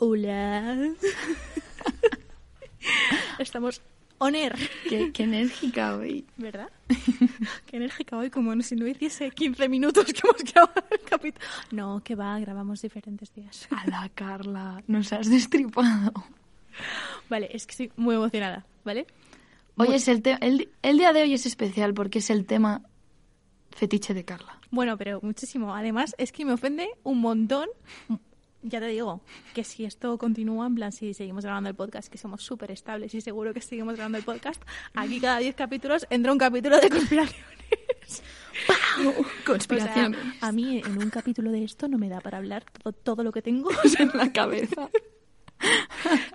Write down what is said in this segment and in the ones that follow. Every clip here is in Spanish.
Hola. Estamos on air. Qué, qué enérgica hoy. ¿Verdad? Qué enérgica hoy, como si no hiciese 15 minutos que hemos grabado el capítulo. No, que va, grabamos diferentes días. A la Carla, nos has destripado. Vale, es que estoy muy emocionada, ¿vale? Hoy es el, te- el, el día de hoy es especial porque es el tema fetiche de Carla. Bueno, pero muchísimo. Además, es que me ofende un montón. Ya te digo, que si esto continúa, en plan, si seguimos grabando el podcast, que somos súper estables y seguro que seguimos grabando el podcast, aquí cada 10 capítulos entra un capítulo de conspiraciones. Conspiraciones. O sea, a mí en un capítulo de esto no me da para hablar todo, todo lo que tengo. en la cabeza.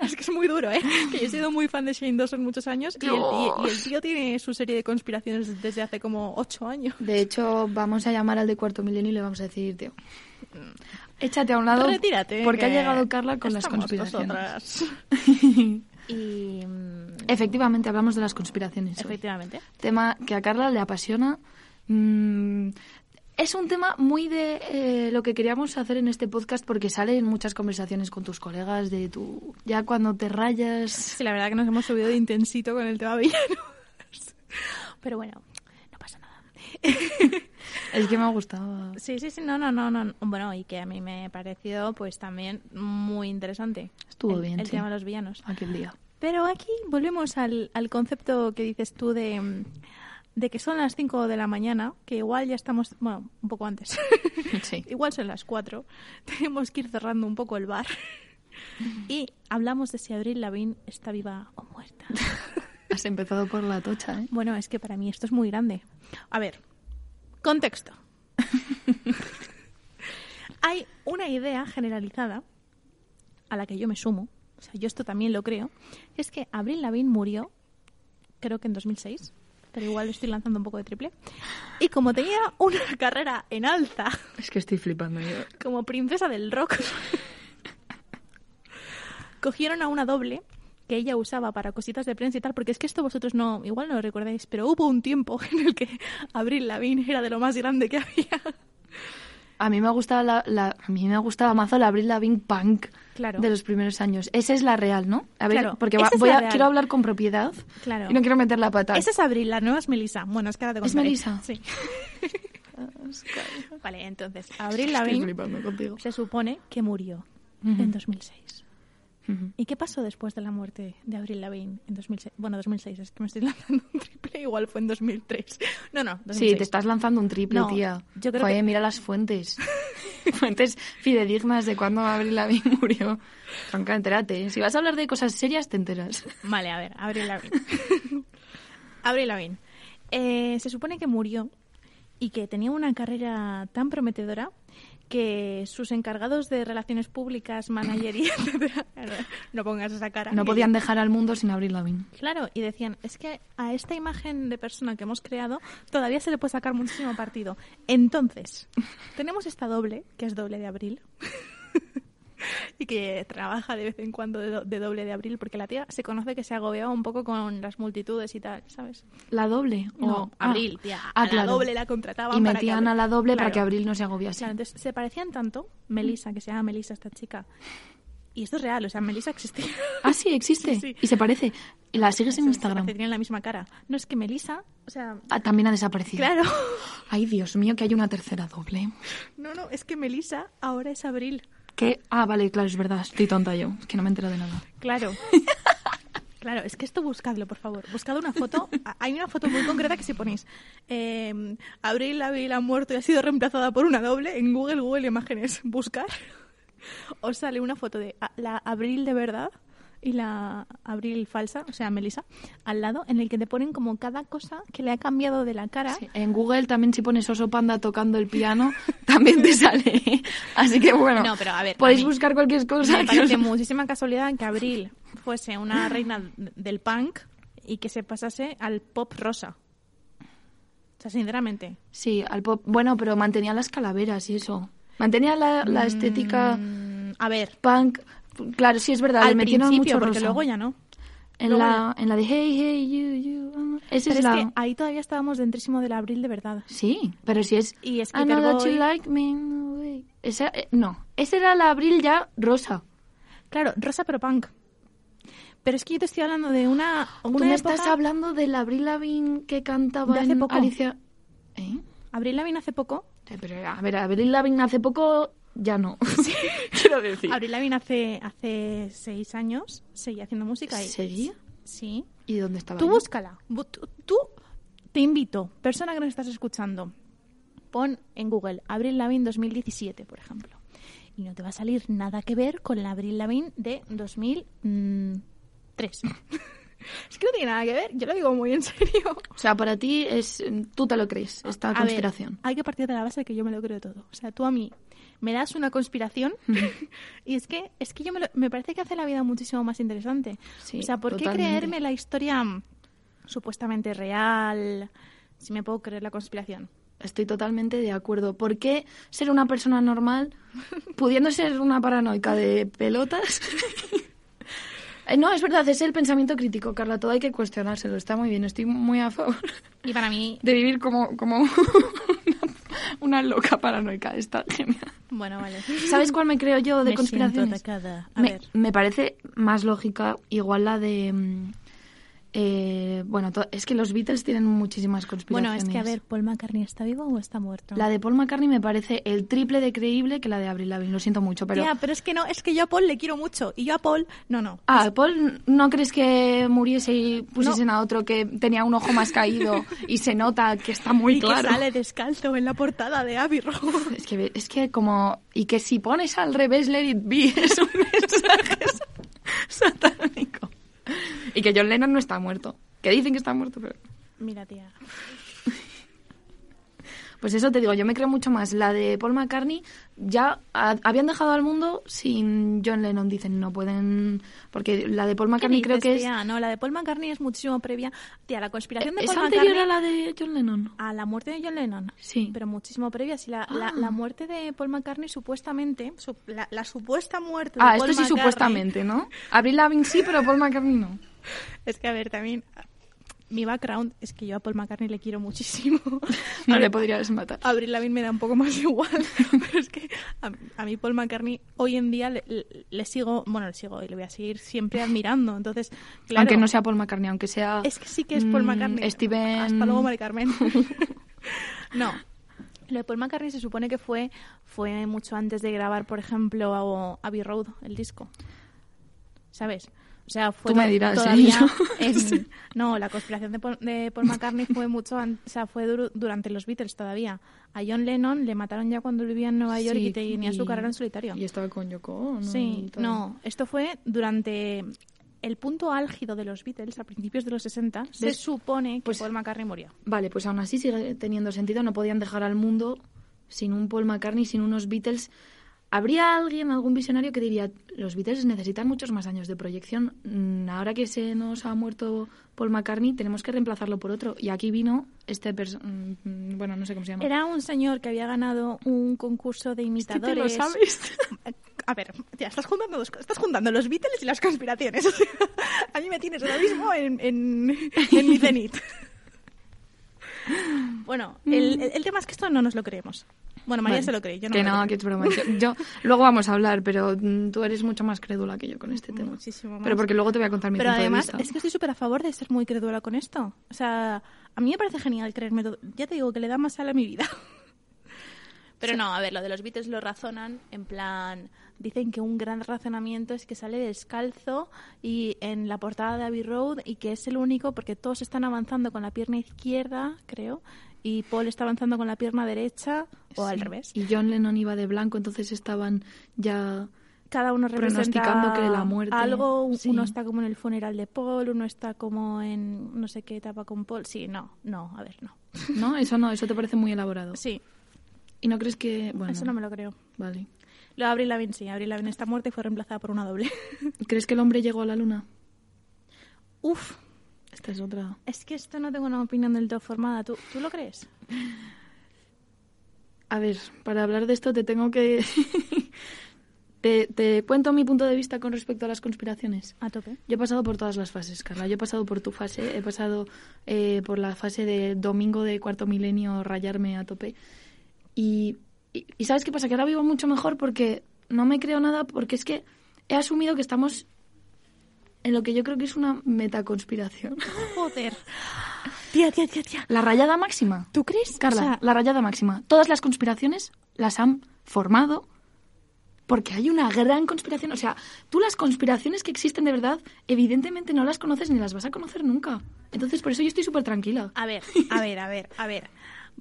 es que es muy duro, ¿eh? Que yo he sido muy fan de Shane Dawson muchos años y el, tío, y el tío tiene su serie de conspiraciones desde hace como 8 años. De hecho, vamos a llamar al de cuarto milenio y le vamos a decir, tío, échate a un lado Retírate. porque ha llegado Carla con las estamos conspiraciones. nosotras. y... Efectivamente, hablamos de las conspiraciones. hoy. Efectivamente. Tema que a Carla le apasiona. Mm, es un tema muy de eh, lo que queríamos hacer en este podcast porque sale en muchas conversaciones con tus colegas de tu... Ya cuando te rayas... Sí, la verdad que nos hemos subido de intensito con el tema villanos. Pero bueno. Es que me ha gustado. Sí, sí, sí, no, no, no, no. Bueno, y que a mí me pareció pues también muy interesante. Estuvo el, bien, El sí. tema de los villanos. Aquel día. Pero aquí volvemos al, al concepto que dices tú de, de que son las 5 de la mañana, que igual ya estamos, bueno, un poco antes. Sí. igual son las 4. Tenemos que ir cerrando un poco el bar. y hablamos de si Abril Lavín está viva o muerta. Has empezado por la tocha, ¿eh? Bueno, es que para mí esto es muy grande. A ver, contexto. Hay una idea generalizada a la que yo me sumo, o sea, yo esto también lo creo, que es que Avril Lavigne murió, creo que en 2006, pero igual estoy lanzando un poco de triple, y como tenía una carrera en alza Es que estoy flipando yo. como princesa del rock, cogieron a una doble que ella usaba para cositas de prensa y tal, porque es que esto vosotros no, igual no lo recordáis, pero hubo un tiempo en el que Avril Lavigne era de lo más grande que había. A mí me gustaba la, la- a mí me gustaba mazo la Avril Lavigne punk Claro. de los primeros años. Esa es la real, ¿no? A ver, Claro, porque va- es voy a, quiero hablar con propiedad Claro. y no quiero meter la pata. Esa es Avril, la nueva es Melissa. Bueno, es que ahora te ¿Es contaré. Melissa? Sí. Vale, entonces, Estoy Lavigne se supone que murió Ujú. en 2006. ¿Y qué pasó después de la muerte de Avril Lavigne en 2006? Bueno, 2006, es que me estoy lanzando un triple, igual fue en 2003. No, no, 2006. Sí, te estás lanzando un triple, No, tía. yo creo Joder, que- mira las fuentes. fuentes fidedignas de cuándo Avril Lavigne murió. Tronca, entérate. Si vas a hablar de cosas serias, te enteras. Vale, a ver, Avril Lavigne. Avril Lavigne. Eh, se supone que murió y que tenía una carrera tan prometedora que sus encargados de relaciones públicas, manager y etcétera, no pongas esa cara. No podían dejar al mundo sin Avril Lavigne. Claro, y decían, es que a esta imagen de persona que hemos creado todavía se le puede sacar muchísimo partido. Entonces, tenemos esta doble, que es doble de abril, y que trabaja de vez en cuando de, do- de doble de abril, porque la tía se conoce que se agobiaba un poco con las multitudes y tal, ¿sabes? ¿La doble? No, O- ah. abril, tía. Ah, a la doble la contrataban Y para que metían a la doble para que Abril no se agobiase. Claro, entonces se parecían tanto, Melissa, que se llama Melissa esta chica, y esto es real, o sea, Melissa existía. Ah, sí, existe. Sí, sí. Y se parece. Y la sigues en Instagram. tienen la misma cara. No es que Melissa, o sea, Ah, también ha desaparecido. claro. Ay, Dios mío, que hay una tercera doble. No, no, es que Melissa ahora es Abril. ¿Qué? Ah, vale, claro, es verdad. Estoy tonta yo. Es que no me entero de nada. Claro. Claro, es que esto buscadlo, por favor. Buscad una foto. Hay una foto muy concreta que si ponéis eh, Abril Abril ha muerto y ha sido reemplazada por una doble en Google, Google Imágenes, buscar. Os sale una foto de a- la Abril de verdad y la Abril falsa, o sea, Melissa, al lado, en el que te ponen como cada cosa que le ha cambiado de la cara. Sí, En Google también si pones Oso Panda tocando el piano, también te sale. Así que bueno, No, pero a ver, podéis a buscar cualquier cosa. Me que os- parece muchísima casualidad que Abril fuese una reina del punk y que se pasase al pop rosa. O sea, sinceramente. Sí, al pop. Bueno, pero mantenía las calaveras y eso. Mantenía la, la estética Mm, a ver, punk. Claro, sí es verdad, al principio, mucho porque rosa. luego ya no. en, luego la, en la de Hey, hey, you, you. uh, Esa Pero es es la... que ahí todavía estábamos dentrísimo del Abril de verdad. Sí, pero si es... Y I know that you like me, no. Esa, eh, no, esa era la abril ya rosa. Claro, rosa pero punk. Pero es que yo te estoy hablando de una, Tú una me época- estás hablando de la Abril Lavigne que cantaba De hace en poco. Alicia... ¿Eh? Abril Lavigne hace poco. Eh, Pero a ver, Abril Lavigne hace poco ya no. Quiero decir. Abril Lavigne hace, hace seis años seguía haciendo música. Y, ¿Seguía? Sí. ¿Y dónde estaba? Tú búscala. Tú, tú- te invito, persona que nos estás escuchando, pon en Google Abril Lavigne 2017, por ejemplo. Y no te va a salir nada que ver con la Abril Lavigne de 2003. es que no tiene nada que ver, yo lo digo muy en serio. O sea, para ti es... Tú te lo crees, esta A ver, conspiración. hay que partir de la base de que yo me lo creo todo. O sea, tú a mí me das una conspiración y es que es que yo me, lo- me parece que hace la vida muchísimo más interesante. Sí, o sea, ¿por qué creerme la historia mm, supuestamente real si me puedo creer la conspiración? Estoy totalmente de acuerdo. ¿Por qué ser una persona normal, pudiendo ser una paranoica de pelotas? No, es verdad, es el pensamiento crítico, Carla. Todo hay que cuestionárselo. Está muy bien, estoy muy a favor Y para mí, de vivir como, como una, loca paranoica. Está genial. bueno, vale. ¿Sabes cuál me creo yo de Me siento conspiraciones? atacada. A me, ver. me parece más lógica, igual la de... eh, bueno, es que los Beatles tienen muchísimas Bueno, conspiraciones. es que a ver, ¿Paul McCartney está vivo o está muerto? La de Paul McCartney me parece el triple de creíble que la de Avril Lavigne. Lo siento mucho, pero... Tía, pero es que no, es que yo a Paul le quiero mucho. Y yo a Paul, no, no. Ah, Paul, ¿no crees que muriese y pusiesen a otro que tenía un ojo más caído y se nota que está muy y claro? que sale descalzo en la portada de Abbey Road. Es que, es que como... Y que si pones al revés Let It Be es un mensaje. Y que John Lennon no está muerto. Que dicen que está muerto, pero... Mira, tía. Pues eso te digo, yo me creo mucho más. La de Paul McCartney ya ha- habían dejado al mundo sin John Lennon, dicen, no pueden... Porque la de Paul McCartney ¿Qué creo que dices, es... tía? No, la de Paul McCartney es muchísimo previa. Tía, la conspiración de ¿Es Paul anterior McCartney a la de John Lennon? a la muerte de John Lennon. Sí. Pero muchísimo previa. Si la, la, Ah. la muerte de Paul McCartney supuestamente, su- la, la supuesta muerte Ah, de Paul esto sí McCartney- supuestamente, ¿no? Avril Lavigne sí, pero Paul McCartney no. Es que, a ver, también... Mi background es que yo a Paul McCartney le quiero muchísimo. No A le podrías matar. Abril Lavigne me da un poco más igual, pero es que a, a mí Paul McCartney hoy en día le, le- le sigo, bueno, le sigo y le voy a seguir siempre admirando. Entonces, claro, Aunque no sea Paul McCartney, aunque sea... es que sí que es Paul mm, McCartney. Steven... Hasta luego, Mari Carmen. no. Lo de Paul McCartney se supone que fue, fue mucho antes de grabar, por ejemplo, a Abbey Road, el disco. ¿Sabes? O sea, fue Tú me dirás, todavía en- No, la conspiración de Paul, de Paul McCartney fue mucho an- o sea, fue dur- durante los Beatles todavía. A John Lennon le mataron ya cuando vivía en Nueva York Sí, y tenía su carrera en solitario. Y estaba con Yoko Ono Sí, no, esto fue durante el punto álgido de los Beatles, a principios de los 60, se supone que Pues- Paul McCartney murió. Vale, pues aún así sigue teniendo sentido. No podían dejar al mundo sin un Paul McCartney, sin unos Beatles. ¿Habría alguien, algún visionario que diría, los Beatles necesitan muchos más años de proyección? Mm, Ahora que se nos ha muerto Paul McCartney, tenemos que reemplazarlo por otro. Y aquí vino este mm, bueno, no sé cómo se llama. Era un señor que había ganado un concurso de te lo imitadores. sabes. A ver, tía, estás juntando dos. Estás juntando los Beatles y las conspiraciones. A mí me tienes ahora mismo en, en, en mi cenit. Bueno, el, el- el tema es que esto no nos lo creemos. Bueno, María Vale. se lo cree, yo no que me no, creo. que es broma. Yo, yo- luego vamos a hablar, pero mm, tú eres mucho más crédula que yo con este tema. Muchísimo más. Pero porque luego te voy a contar mi Pero punto además, de vista. es que estoy súper a favor de ser muy crédula con esto. O sea, a mí me parece genial creerme todo. Ya te digo que le da más sal a mi vida. Pero no, a ver, lo de los Beatles lo razonan en plan. Dicen que un gran razonamiento es que sale descalzo y en la portada de Abbey Road y que es el único porque todos están avanzando con la pierna izquierda, creo, y Paul está avanzando con la pierna derecha o al revés. Y John Lennon iba de blanco, entonces estaban ya cada uno Pronosticando que la muerte, algo, sí. uno está como en el funeral de Paul, uno está como en no sé qué etapa con Paul. Sí, no, no, a ver, no. ¿No? Eso no, eso te parece muy elaborado. Sí, ¿Y no crees que...? Bueno, eso no me lo creo. vale. Lo Avril Lavigne sí, Avril Lavigne está muerta y fue reemplazada por una doble. ¿Crees que el hombre llegó a la luna? Uf, Esta es otra. es que esto no tengo una opinión del todo formada. ¿Tú, ¿tú lo crees? A ver, para hablar de esto te tengo que... te, te cuento mi punto de vista con respecto a las conspiraciones. A tope. Yo he pasado por todas las fases, Carla. Yo he pasado por tu fase, he pasado eh, por la fase de domingo de cuarto milenio, rayarme a tope. Y, y, y ¿sabes qué pasa? Que ahora vivo mucho mejor porque no me creo nada, porque es que he asumido que estamos en lo que yo creo que es una metaconspiración. Joder. Tía, tía, tía, tía. La rayada máxima. ¿Tú crees? Carla, O sea, la rayada máxima. Todas las conspiraciones las han formado porque hay una gran conspiración. O sea, tú las conspiraciones que existen de verdad, evidentemente no las conoces ni las vas a conocer nunca. Entonces, por eso yo estoy súper tranquila. A ver, a ver, a ver, a ver.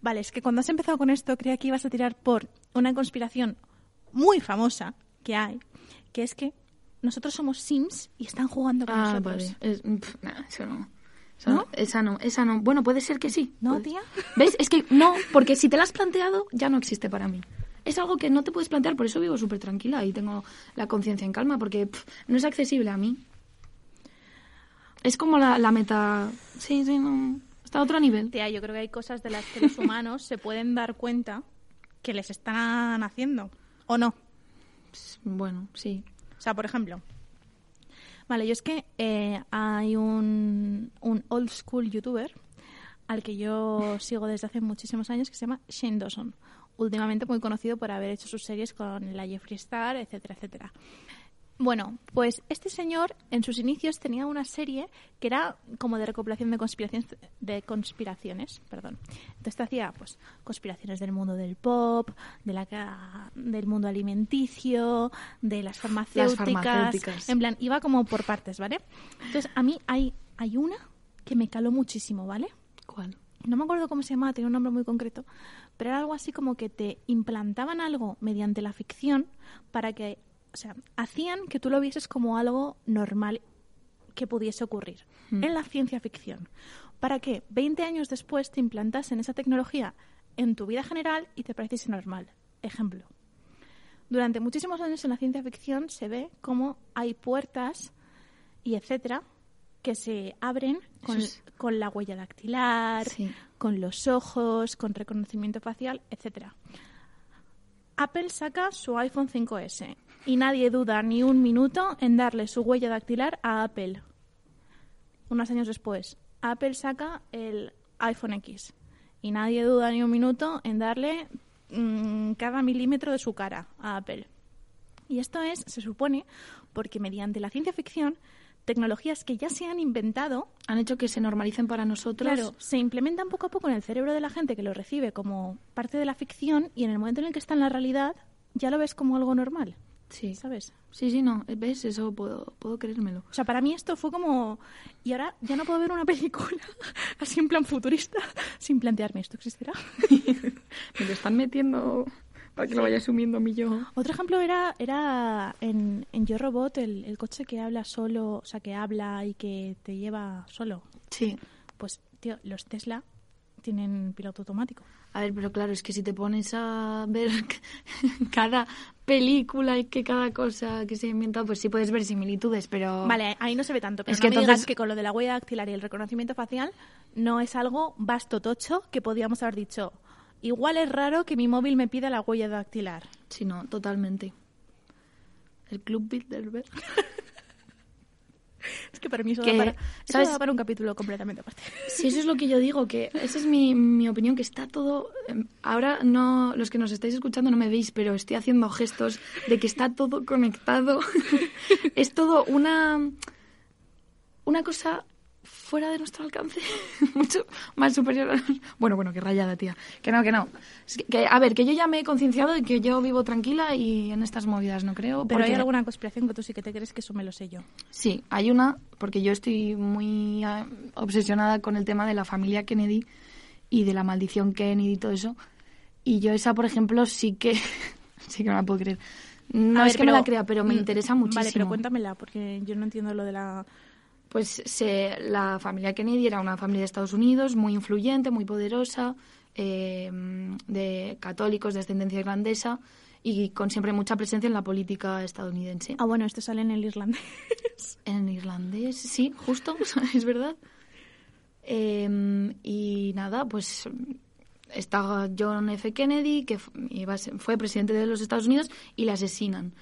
Vale, es que cuando has empezado con esto creía que ibas a tirar por una conspiración muy famosa que hay, que es que nosotros somos Sims y están jugando con Ah, nosotros. vale. Es- pf, nah, eso no. Eso ¿No? no, Esa no, esa no. Bueno, puede ser que sí. ¿No, Puede- tía? ¿Ves? Es que no, porque si te la has planteado, ya no existe para mí. Es algo que no te puedes plantear, por eso vivo súper tranquila y tengo la conciencia en calma, porque no es accesible a mí. Es como la, la meta... Sí, sí, no... Está a otro nivel. Tía, yo creo que hay cosas de las que los humanos se pueden dar cuenta que les están haciendo. ¿O no? Bueno, sí. O sea, por ejemplo, vale, yo es que eh, hay un, un old school youtuber al que yo sigo desde hace muchísimos años que se llama Shane Dawson. Últimamente muy conocido por haber hecho sus series con la Jeffree Star, etcétera, etcétera. Bueno, pues este señor en sus inicios tenía una serie que era como de recopilación de conspiraciones, de conspiraciones, perdón. Entonces te hacía pues conspiraciones del mundo del pop, de la del mundo alimenticio, de las farmacéuticas, farmacéuticas. en plan iba como por partes, ¿vale? Entonces a mí hay hay una que me caló muchísimo, ¿vale? ¿Cuál? no me acuerdo cómo se llamaba, tenía un nombre muy concreto, pero era algo así como que te implantaban algo mediante la ficción para que, o sea, hacían que tú lo vieses como algo normal que pudiese ocurrir Mm. en la ciencia ficción, para que 20 años después te implantasen esa tecnología en tu vida general y te pareciese normal. Ejemplo. Durante muchísimos años en la ciencia ficción se ve cómo hay puertas y etcétera que se abren con, Eso es- con la huella dactilar, Sí. con los ojos, con reconocimiento facial, etcétera. Apple saca su iPhone 5S y nadie duda ni un minuto en darle su huella dactilar a Apple. Unos años después, Apple saca el iPhone X y nadie duda ni un minuto en darle mm, cada milímetro de su cara a Apple. Y esto es, se supone, porque mediante la ciencia ficción, tecnologías que ya se han inventado Han hecho que se normalicen para nosotros. Claro, se implementan poco a poco en el cerebro de la gente que lo recibe como parte de la ficción y en el momento en el que está en la realidad ya lo ves como algo normal, Sí. ¿sabes? Sí, sí, no. ¿Ves? Eso puedo, puedo creérmelo. O sea, para mí esto fue como... Y ahora ya no puedo ver una película así en plan futurista sin plantearme, ¿esto existirá? Me lo están metiendo para que lo vaya asumiendo mi yo. Otro ejemplo era, era en, en Yo Robot, el, el coche que habla solo, o sea, que habla y que te lleva solo. Sí. Pues, tío, los Tesla tienen piloto automático. A ver, pero claro, es que si te pones a ver cada película y que cada cosa que se ha inventado, pues sí puedes ver similitudes, pero... Vale, ahí no se ve tanto, pero Es no que me entonces- digas que con lo de la huella dactilar y el reconocimiento facial no es algo vasto tocho que podíamos haber dicho. Igual es raro que mi móvil me pida la huella dactilar. Sí, no, totalmente. El Club Bilderberg. Es que para mí eso, Que, da, para, eso ¿sabes? da para un capítulo completamente aparte. Sí, eso es lo que yo digo, que esa es mi, mi opinión, que está todo... em, Ahora no, los que nos estáis escuchando no me veis, pero estoy haciendo gestos de que está todo conectado. es todo una... Una cosa fuera de nuestro alcance, mucho más superior a... Bueno, bueno, que rayada, tía. Que no, que no. Es que, que, a ver, que yo ya me he concienciado y que yo vivo tranquila y en estas movidas no creo. Pero hay alguna conspiración que tú sí que te crees que eso me lo sé yo. Sí, hay una, porque yo estoy muy ah, obsesionada con el tema de la familia Kennedy y de la maldición Kennedy y todo eso. Y yo esa, por ejemplo, sí que, sí que no la puedo creer. No A es ver, que me pero- la crea, pero me mm, interesa muchísimo. Vale, pero cuéntamela, porque yo no entiendo lo de la... Pues se- la familia Kennedy era una familia de Estados Unidos muy influyente, muy poderosa, eh, de católicos de ascendencia irlandesa y con siempre mucha presencia en la política estadounidense. Ah, bueno, esto sale en el irlandés. En irlandés, sí, justo, es verdad. Eh, y nada, pues está John F. Kennedy, que iba fue presidente de los Estados Unidos, y le asesinan.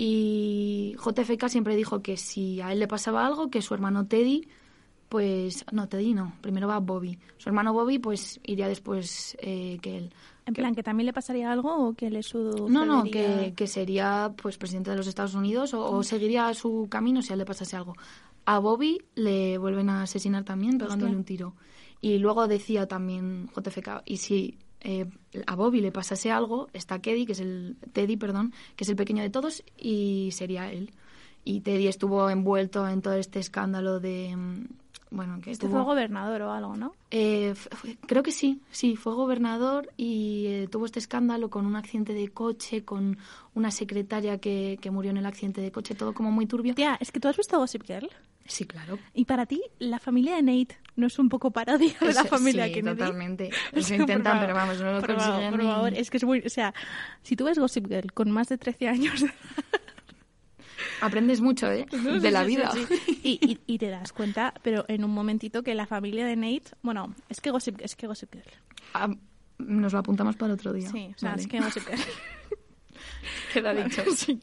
Y JFK siempre dijo que si a él le pasaba algo, que su hermano Teddy, pues... No, Teddy no, primero va Bobby. Su hermano Bobby, pues iría después eh, que él. En Que- plan, ¿que también le pasaría algo o que le sucedería? no, no, que, que sería pues presidente de los Estados Unidos o, o seguiría su camino si a él le pasase algo. A Bobby le vuelven a asesinar también pegándole Hostia. un tiro. Y luego decía también JFK, y si eh, a Bobby le pasase algo, está Teddy, que es el Teddy, perdón, que es el pequeño de todos, y sería él. Y Teddy estuvo envuelto en todo este escándalo de mm, bueno, que Este tuvo- fue gobernador o algo, ¿no? eh, fue- creo que sí, sí, fue gobernador y eh, tuvo este escándalo con un accidente de coche, con una secretaria que, que murió en el accidente de coche, todo como muy turbio. Tía, es que tú has visto Gossip Girl. Sí, claro. Y para ti, la familia de Nate no es un poco parodia de la familia sí, Kennedy. totalmente. Lo sea, intentan, por pero favor, vamos, no lo por favor, consiguen. Por ni- favor, es que es muy... O sea, si tú ves Gossip Girl con más de 13 años... Aprendes mucho, ¿eh? De la Sí, sí, vida. sí, sí. Y, y- y te das cuenta, pero en un momentito, que la familia de Nate... Bueno, es que Gossip, es que Gossip Girl. Ah, nos lo apuntamos para otro día. Sí, o sea, Vale. es que Gossip Girl. Queda dicho. Sí.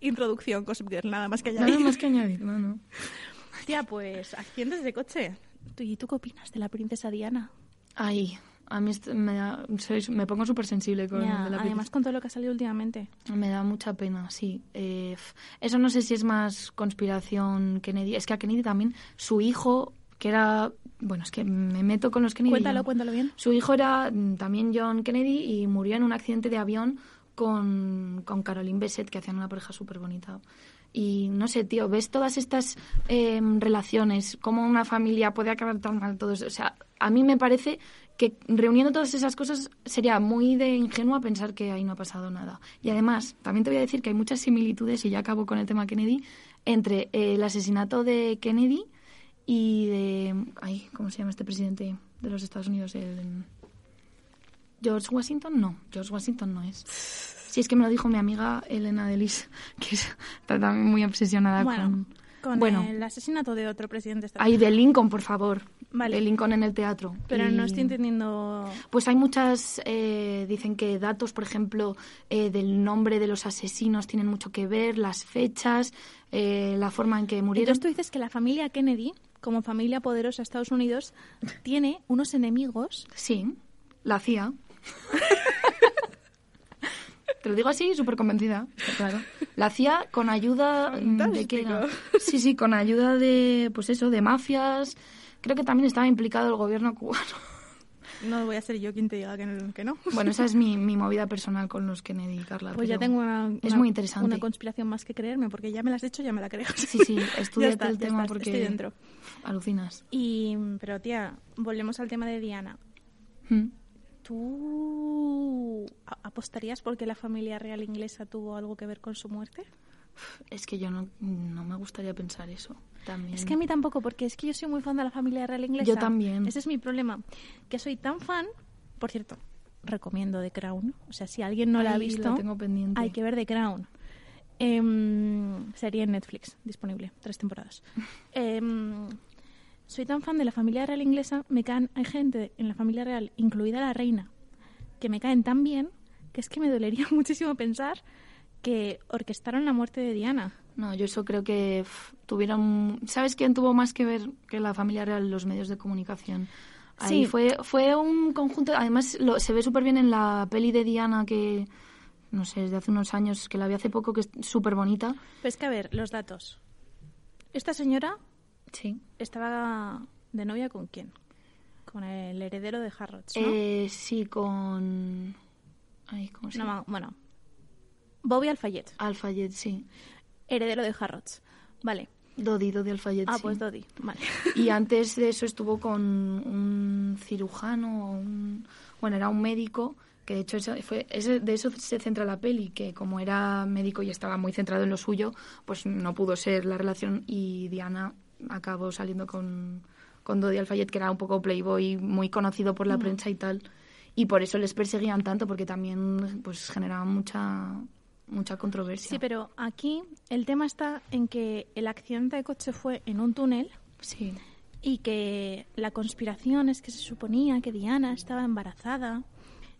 Introducción, Gossip Girl, nada más que Nada añadir. más que añadir, no, no. Tía, pues, accidentes de coche. ¿Tú- ¿Y tú qué opinas de la princesa Diana? Ay, a mí esto me, da- soy- me pongo súper sensible con de la además, con todo lo que ha salido últimamente. Me da mucha pena, sí. Eh, eso no sé si es más conspiración Kennedy. Es que a Kennedy también, su hijo, que era... Bueno, es que me meto con los Kennedy. Cuéntalo, cuéntalo bien. Su hijo era mm, también John Kennedy y murió en un accidente de avión con, con Caroline Bessette, que hacían una pareja súper bonita. Y no sé, tío, ves todas estas eh, relaciones, cómo una familia puede acabar tan mal, todo eso. O sea, a mí me parece que reuniendo todas esas cosas sería muy de ingenua pensar que ahí no ha pasado nada. Y además, también te voy a decir que hay muchas similitudes, y ya acabo con el tema Kennedy, entre eh, el asesinato de Kennedy y de... Ay, ¿cómo se llama este presidente de los Estados Unidos? El, George Washington, no. George Washington no es. Sí, es que me lo dijo mi amiga Elena Delis, que es- está también muy obsesionada Bueno, con... con bueno. el asesinato de otro presidente. esta- Ay, de Lincoln, por favor. Vale. De Lincoln en el teatro. Pero Y- no estoy entendiendo... Pues hay muchas, eh, dicen que datos, por ejemplo, eh, del nombre de los asesinos tienen mucho que ver, las fechas, eh, la forma en que murieron. Entonces tú dices que la familia Kennedy, como familia poderosa de Estados Unidos, tiene unos enemigos... Sí, la CIA. Te lo digo así, súper convencida, está claro. La CIA con ayuda mm, de qué era? Sí, sí, con ayuda de, pues eso, de mafias. Creo que también estaba implicado el gobierno cubano. No voy a ser yo quien te diga que, que no. Bueno, esa es mi, mi movida personal con los Kennedy, Carla. Pues ya tengo una, Es una- muy interesante. una conspiración más que creerme, porque ya me la has dicho, ya me la creo. Sí, sí, estudiate el tema está, porque Estoy dentro. alucinas. Y, pero tía, volvemos al tema de Diana. Mm. ¿Tú apostarías porque la familia real inglesa tuvo algo que ver con su muerte? Es que yo no, no me gustaría pensar eso. También. Es que a mí tampoco, porque es que yo soy muy fan de la familia real inglesa. Yo también. Ese es mi problema. Que soy tan fan, por cierto, recomiendo The Crown. O sea, si alguien no la ha visto, la tengo pendiente. hay que ver The Crown. Em, sería en Netflix, disponible, tres temporadas. Em, soy tan fan de la familia real inglesa, me caen, hay gente en la familia real, incluida la reina, que me caen tan bien que es que me dolería muchísimo pensar que orquestaron la muerte de Diana. No, yo eso creo que tuvieron... ¿Sabes quién tuvo más que ver que la familia real? Los medios de comunicación. Ahí Sí. fue, fue un conjunto... Además, lo- se ve súper bien en la peli de Diana que... No sé, es de hace unos años, que la vi hace poco, que es súper bonita. Pues que a ver, los datos. Esta señora Sí. estaba de novia con quién? Con el heredero de Harrods, ¿no? Eh, sí, con... Ay, ¿cómo se No, llama? bueno, Bobby Alfayet, Alfayet, sí. heredero de Harrods. Vale. Dodi, Dodi Alfayet, Ah, sí. pues Dodi. Vale. Y antes de eso estuvo con un cirujano, un, bueno, era un médico que de hecho eso fue, ese- de eso se centra la peli, que como era médico y estaba muy centrado en lo suyo, pues no pudo ser la relación y Diana acabó saliendo con, con Dodi Alfayet, que era un poco playboy, muy conocido por la prensa y tal, y por eso les perseguían tanto, porque también pues generaban mucha, mucha controversia. Sí, pero aquí el tema está en que el accidente de coche fue en un túnel Sí. y que la conspiración es que se suponía que Diana estaba embarazada.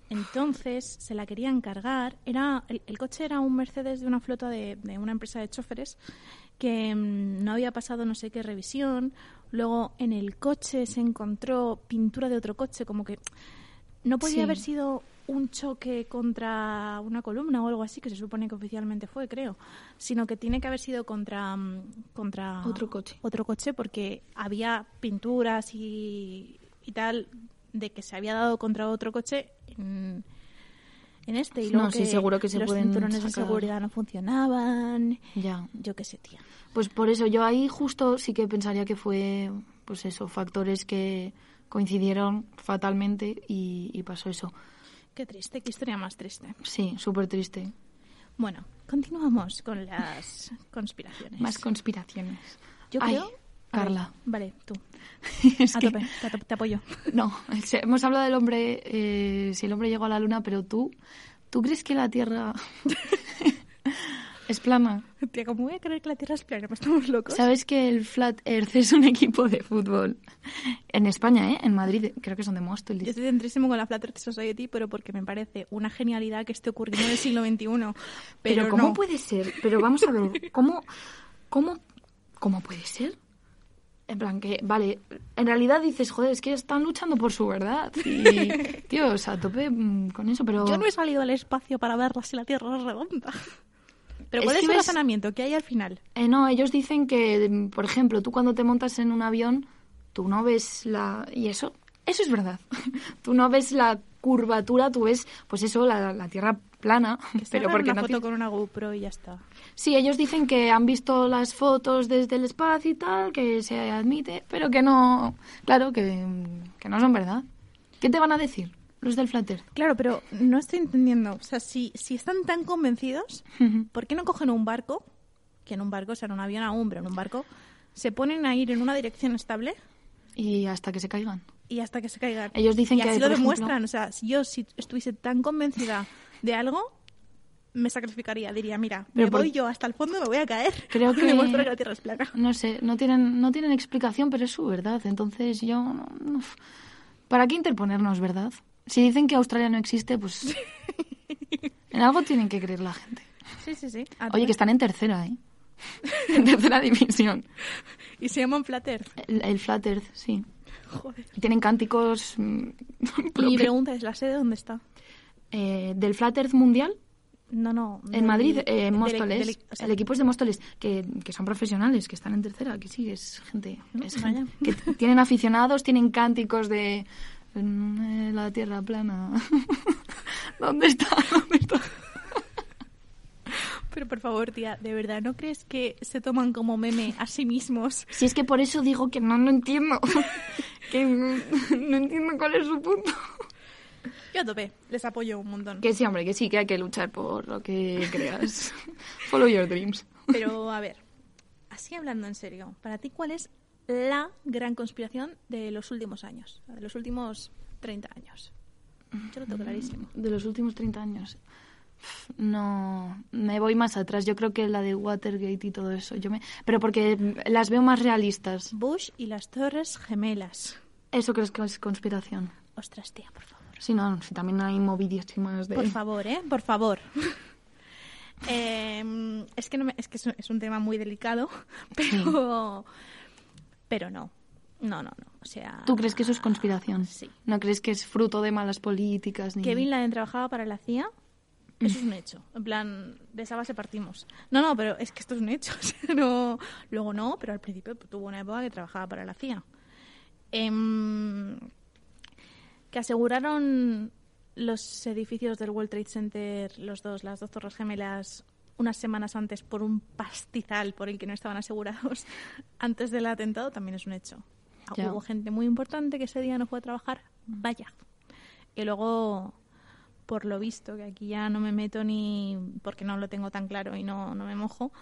Entonces se la querían cargar. Era, el, el coche era un Mercedes de una flota de, de una empresa de choferes que mm, no había pasado no sé qué revisión. Luego en el coche se encontró pintura de otro coche, como que no podía Sí. haber sido un choque contra una columna o algo así, que se supone que oficialmente fue, creo, sino que tiene que haber sido contra, mm, contra Otro coche. otro coche porque había pinturas y, y tal de que se había dado contra otro coche en, en este. Y No, sí, seguro que se los pueden cinturones de seguridad no funcionaban. Ya. Yo qué sé, tía. Pues por eso yo ahí justo sí que pensaría que fue, pues eso, factores que coincidieron fatalmente y, y pasó eso. Qué triste, qué historia más triste. Sí, súper triste. Bueno, continuamos con las conspiraciones. Más conspiraciones. Yo creo... Carla. vale, tú. Es A que- tope, te, te apoyo. No, hemos hablado del hombre, eh, si el hombre llegó a la luna, pero tú, ¿tú crees que la Tierra es plana? Tía, ¿cómo voy a creer que la Tierra es plana? ¿Me estamos locos? ¿Sabes que el Flat Earth es un equipo de fútbol? En España, ¿eh? En Madrid, creo que son de Yo Móstoles. estoy centrísimo con la Flat Earth Society, pero porque me parece una genialidad que esté ocurriendo en el siglo XXI. Pero, Pero, ¿cómo no. puede ser? Pero vamos a ver, ¿cómo, cómo, cómo puede ser? En plan que, vale, en realidad dices, joder, es que están luchando por su verdad. Y, tíos, a tope mm, con eso, pero... Yo no he salido al espacio para verla si la Tierra es redonda. Pero ¿cuál es, que el ves- razonamiento que hay al final? Eh, no, ellos dicen que, mm, por ejemplo, tú cuando te montas en un avión, tú no ves la... Y eso, eso es verdad. tú no ves la curvatura, tú ves, pues eso, la, la Tierra plana. Que pero porque una no foto con una GoPro y ya está. Sí, ellos dicen que han visto las fotos desde el espacio y tal, que se admite, pero que no, claro, que, que no son verdad. ¿Qué te van a decir los del Flat Earth? Claro, pero no estoy entendiendo. O sea, si, si están tan convencidos, ¿por qué no cogen un barco? Que en un barco, o sea, en un avión aún, pero en un barco, se ponen a ir en una dirección estable y hasta que se caigan. Y hasta que se caigan. Ellos dicen y que, así lo ejemplo- demuestran. O sea, si yo si estuviese tan convencida de algo, me sacrificaría. Diría, mira, Pero me por- voy yo hasta el fondo, me voy a caer. Creo que- que la Tierra es plana. No sé, no tienen, no tienen explicación, pero es su verdad. Entonces yo, no- no- ¿para qué interponernos, verdad? Si dicen que Australia no existe, pues en algo tienen que creer la gente. Sí, sí, sí. A Oye, que están en tercera, ¿eh? en tercera división. Y se llaman Flat Earth. El, el Flat Earth, sí. Joder. Tienen cánticos mm, Y pregunta es, ¿la sede dónde está? Eh, del Flat Earth Mundial No, no. en Madrid, eh, en Móstoles. del- o sea, el equipo es de Móstoles, que, que son profesionales, que están en tercera, que sí, es gente, No, es vaya. gente que tienen aficionados, tienen cánticos de mm, eh, la tierra plana. ¿Dónde está? ¿Dónde está? Pero por favor, tía, ¿de verdad no crees que se toman como meme a sí mismos? Si es que por eso digo que no, no entiendo. que no entiendo cuál es su punto. Yo a tope, les apoyo un montón. Que sí, hombre, que sí, que hay que luchar por lo que creas. Follow your dreams. Pero a ver, así hablando en serio, para ti, ¿cuál es la gran conspiración de los últimos años? De los últimos 30 años. Yo lo tengo clarísimo. De los últimos 30 años. No, me voy más atrás. Yo creo que la de Watergate y todo eso. Yo me, pero porque las veo más realistas. Bush y las Torres Gemelas. ¿Eso crees que es conspiración? Ostras, tía, por favor. Sí, no, sí, también hay más de... Por favor, ¿eh? Por favor. Eh, es que, no me- es, que es un- tema muy delicado, pero, pero no. No, no, no. O sea, ¿Tú crees que eso es conspiración? Sí. ¿No crees que es fruto de malas políticas? Ni... que Bin Laden trabajaba para la CIA, eso es un hecho. En plan, de esa base partimos. No, no, pero es que esto es un hecho. no, luego no, pero al principio tuvo una época que trabajaba para la CIA. Em, que aseguraron los edificios del World Trade Center, los dos, las dos torres gemelas, unas semanas antes por un pastizal por el que no estaban asegurados antes del atentado, también es un hecho. Ah, Ya. Hubo gente muy importante que ese día no fue a trabajar, vaya. Y luego, por lo visto, que aquí ya no me meto ni porque no lo tengo tan claro y no, no me mojo,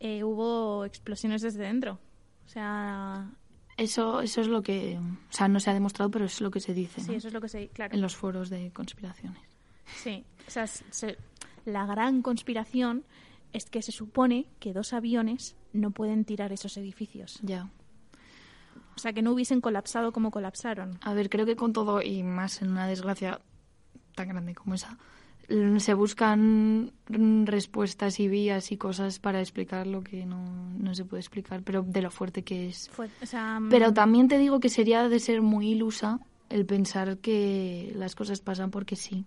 eh, hubo explosiones desde dentro. O sea, Eso, eso es lo que, o sea, no se ha demostrado, pero es lo que se dice sí, ¿no? eso es lo que se... Claro. en los foros de conspiraciones. Sí, o sea, se- la gran conspiración es que se supone que dos aviones no pueden tirar esos edificios. Ya. O sea, que no hubiesen colapsado como colapsaron. A ver, creo que con todo y más en una desgracia tan grande como esa, mm, se buscan respuestas y vías y cosas para explicar lo que no, no se puede explicar, pero de lo fuerte que es. Fue, o sea, mm, Pero también te digo que sería de ser muy ilusa el pensar que las cosas pasan porque sí.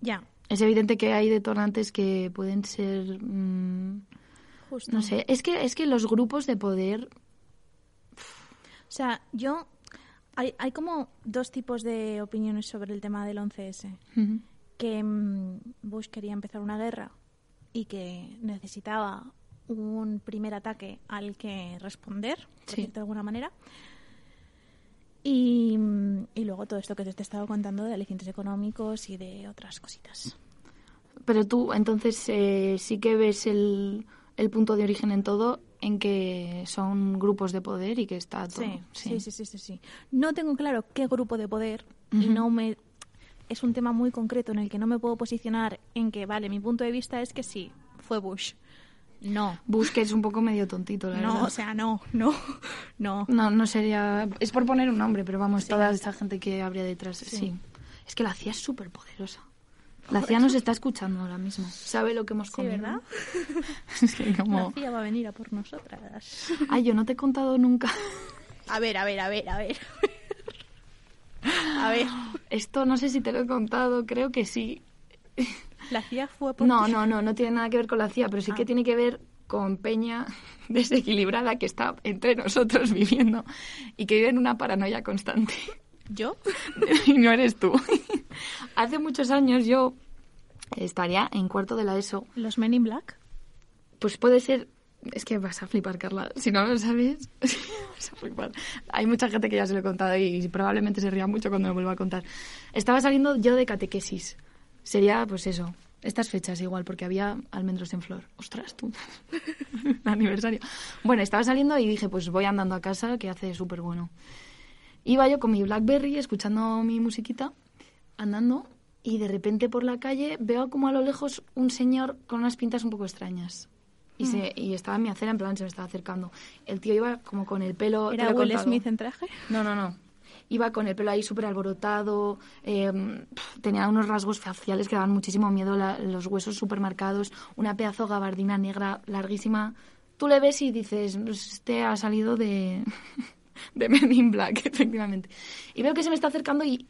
Ya, Es evidente que hay detonantes que pueden ser, mm, justo. no sé, es que es que los grupos de poder, O sea, yo... Hay, hay como dos tipos de opiniones sobre el tema del 11S. Ujú. Que mm, Bush quería empezar una guerra y que necesitaba un primer ataque al que responder, por Sí. de alguna manera. Y, mm, y luego todo esto que te he estado contando de alicientes económicos y de otras cositas. Pero tú, entonces, eh, sí que ves el, el punto de origen en todo, en que son grupos de poder y que está todo. Sí, sí, sí, sí, sí, sí. No tengo claro qué grupo de poder y no me es un tema muy concreto en el que no me puedo posicionar en que vale, mi punto de vista es que sí, fue Bush. No. Bush, que es un poco medio tontito, la No, verdad. o sea, no, no, no. No, no sería... Es por poner un nombre, pero vamos, Sí. toda esa gente que habría detrás, Sí. sí. Es que la CIA es súper poderosa. La CIA nos está escuchando ahora mismo. Sabe lo que hemos Sí, comido. ¿verdad? Es que como... La CIA va a venir a por nosotras. Ay, yo no te he contado nunca. A ver, a ver, a ver, a ver. A ver, Esto no sé si te lo he contado, creo que sí. la CIA fue por No, no, no, no tiene nada que ver con la CIA, pero sí que Ah. tiene que ver con Peña desequilibrada que está entre nosotros viviendo y que vive en una paranoia constante. ¿Yo? no eres tú. Hace muchos años yo estaría en cuarto de la ESO. ¿Los Men in Black? Pues puede ser... Es que vas a flipar, Carla. Si no lo sabes, vas a flipar. Hay mucha gente que ya se lo he contado y probablemente se ría mucho cuando lo vuelva a contar. Estaba saliendo yo de catequesis. Sería, pues eso, estas fechas igual, porque había almendros en flor. Ostras, tú. Aniversario. Bueno, estaba saliendo y dije, pues voy andando a casa, que hace súper bueno. Iba yo con mi Blackberry escuchando mi musiquita, andando, y de repente por la calle veo como a lo lejos un señor con unas pintas un poco extrañas. Y, se, y estaba en mi acera, en plan, se me estaba acercando. El tío iba como con el pelo... ¿Era lo he Will. Smith en traje? No, no, no. Iba con el pelo ahí súper alborotado, eh, pf, tenía unos rasgos faciales que daban muchísimo miedo, la- los huesos súper marcados, una pedazo gabardina negra larguísima. Tú le ves y dices, "Pues este ha salido de, de Men in Black, efectivamente. Y veo que se me está acercando y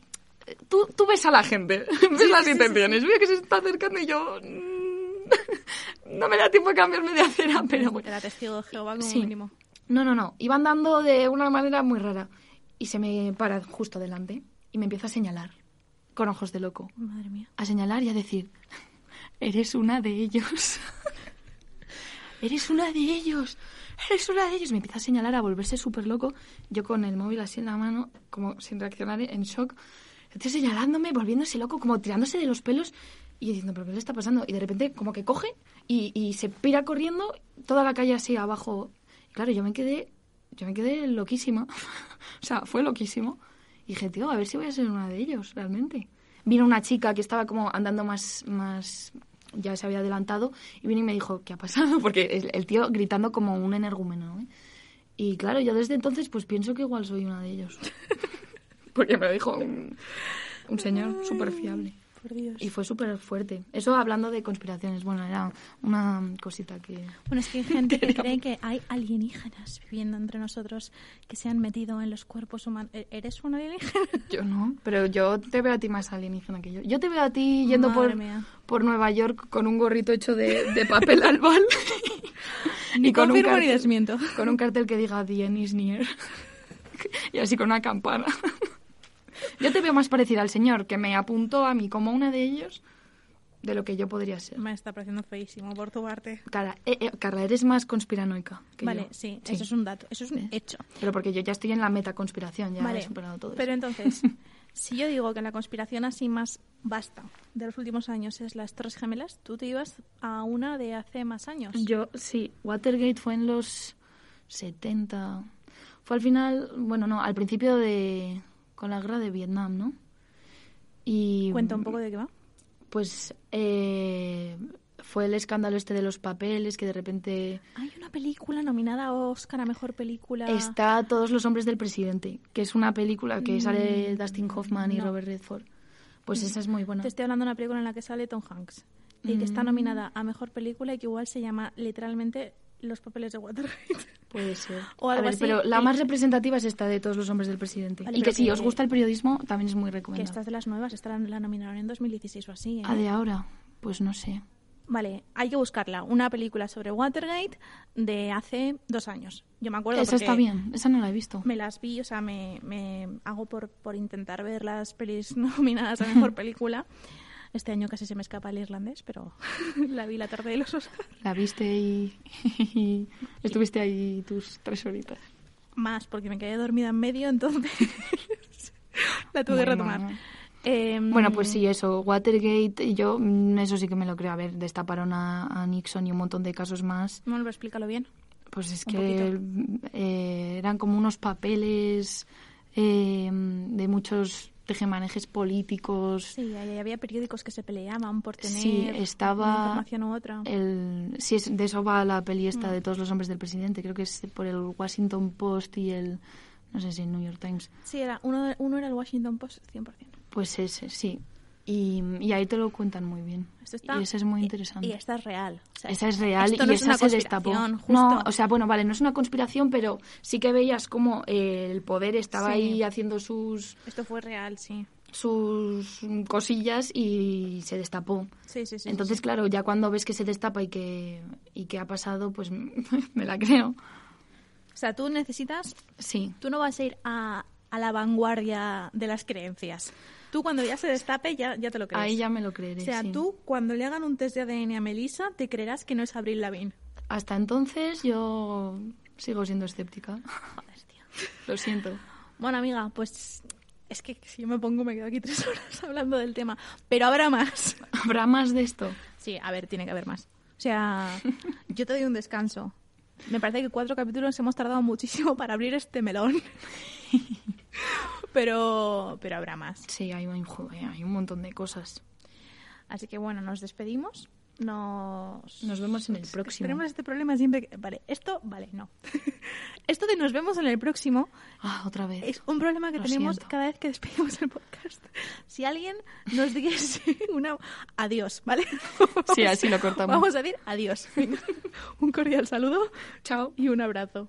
eh, tú, tú ves a la gente, ves las intenciones, veo que se está acercando y yo... mm, no me da tiempo a cambiarme de acera, pero bueno. Era testigo de Jehová como Sí. mínimo. No, no, no. Iba andando de una manera muy rara. Y se me para justo delante y me empieza a señalar, con ojos de loco. Madre mía. A señalar y a decir, eres una de ellos. Eres una de ellos. Eres una de ellos. Me empieza a señalar, a volverse súper loco. Yo con el móvil así en la mano, como sin reaccionar, en shock. Estoy señalándome, volviéndose loco, como tirándose de los pelos y diciendo, ¿pero qué le está pasando? Y de repente, como que coge y, y se pira corriendo toda la calle así abajo. Y claro, yo me quedé, yo me quedé loquísima. o sea, fue loquísimo. Y dije, tío, a ver si voy a ser una de ellos, realmente. Vino una chica que estaba como andando más, más, ya se había adelantado, y vino y me dijo, ¿qué ha pasado? Porque el, el tío gritando como un energúmeno, ¿eh? Y claro, yo desde entonces pues pienso que igual soy una de ellos. Porque me lo dijo un, un señor súper fiable. Por Dios. Y fue súper fuerte. Eso hablando de conspiraciones. Bueno, era una cosita que... Bueno, es que hay gente que cree que hay alienígenas viviendo entre nosotros que se han metido en los cuerpos humanos. ¿E- ¿Eres un alienígena? Yo no, pero yo te veo a ti más alienígena que yo. Yo te veo a ti yendo por, por Nueva York con un gorrito hecho de, de papel albal. Ni con un confirmo ni desmiento. Con un cartel que diga The end is near. y así con una campana. Yo te veo más parecida al señor que me apuntó a mí como una de ellos de lo que yo podría ser. Me está pareciendo feísimo por tu parte. Cara- eh, eh, Carla, eres más conspiranoica que Vale, yo. sí, eso es un dato, eso es un Sí. hecho. Pero porque yo ya estoy en la metaconspiración, ya vale, he superado todo pero eso. entonces, Si yo digo que la conspiración así más basta de los últimos años es las Torres Gemelas, tú te ibas a una de hace más años. Yo, sí, Watergate fue en los 70. Fue al final, bueno, no, al principio de. Con la guerra de Vietnam, ¿no? Y. Cuenta un poco de qué va. Pues. Eh, fue el escándalo este de los papeles que de repente. Hay una película nominada a Oscar a mejor película. Está Todos los hombres del presidente, que es una película que sale Dustin Hoffman y no. Robert Redford. Pues esa es muy buena. Te estoy hablando de una película en la que sale Tom Hanks y que está nominada a mejor película y que igual se llama literalmente Los papeles de Watergate. Puede ser. O A algo ver, así, pero la más representativa es esta de todos los hombres del presidente. Vale, y que si que- os gusta el periodismo, también es muy que recomendable. esta es de las nuevas, esta la, la nominaron en 2016 o así. ¿eh? Ah, de ahora, pues no sé. Vale, hay que buscarla. Una película sobre Watergate de hace dos años. Yo me acuerdo Esa está bien, esa no la he visto. Me las vi, o sea, me, me hago por, por intentar ver las pelis nominadas a mejor película. Este año casi se me escapa el irlandés, pero la vi la tarde de los Oscars. La viste y, y estuviste ahí tus tres horitas. Más, porque me quedé dormida en medio, entonces la tuve que Bueno. retomar. Em, Bueno, pues sí, eso, Watergate, yo mm, eso sí que me lo creo. A ver, destaparon a, a Nixon y un montón de casos más. Bueno, pero explícalo bien. Pues es Un que eh, eran como unos papeles eh, de muchos tejemanejes políticos. Sí, ahí había periódicos que se peleaban por tener Sí, estaba una información u otra. El, sí, es, de eso va la peli Mm. esta de todos los hombres del presidente. Creo que es por el Washington Post y el, no sé si el New York Times. Sí, era, uno, uno era el Washington Post 100%. Pues ese, sí. Y, y ahí te lo cuentan muy bien. Esto está, y ese es muy interesante. Y, esta es real. O sea, esa es real esto y es esa una se destapó. justo. No, o sea, bueno, vale, no es una conspiración, pero sí que veías como eh, el poder estaba Sí. ahí haciendo sus Esto fue real, sí. sus cosillas y se destapó. Sí, sí, sí. Entonces, sí. claro, ya cuando ves que se destapa y que, y que ha pasado, pues me la creo. O sea, tú necesitas... Sí. Tú no vas a ir a, a la vanguardia de las creencias. Tú cuando ya se destape ya, ya te lo crees. Ahí ya me lo creeré. O sea, sí. tú cuando le hagan un test de ADN a Melissa te creerás que no es Abril Lavigne. Hasta entonces yo sigo siendo escéptica. Joder, tío. Lo siento. Bueno, amiga, pues es que si yo me pongo me quedo aquí tres horas hablando del tema. Pero habrá más. ¿Habrá más de esto? Sí, a ver, tiene que haber más. O sea, yo te doy un descanso. Me parece que cuatro capítulos hemos tardado muchísimo para abrir este melón. Pero, pero habrá más. Sí, hay un, joder, hay un montón de cosas. Así que bueno, nos despedimos. Nos, Nos vemos en el próximo. Tenemos este problema siempre. que- Vale, esto, vale, no. esto de nos vemos en el próximo Ah, otra vez. es un problema que Lo tenemos siento. cada vez que despedimos el podcast. Si alguien nos diese una. Adiós, ¿vale? Sí, así lo cortamos. Vamos a decir adiós. Un cordial saludo Chao. y un abrazo.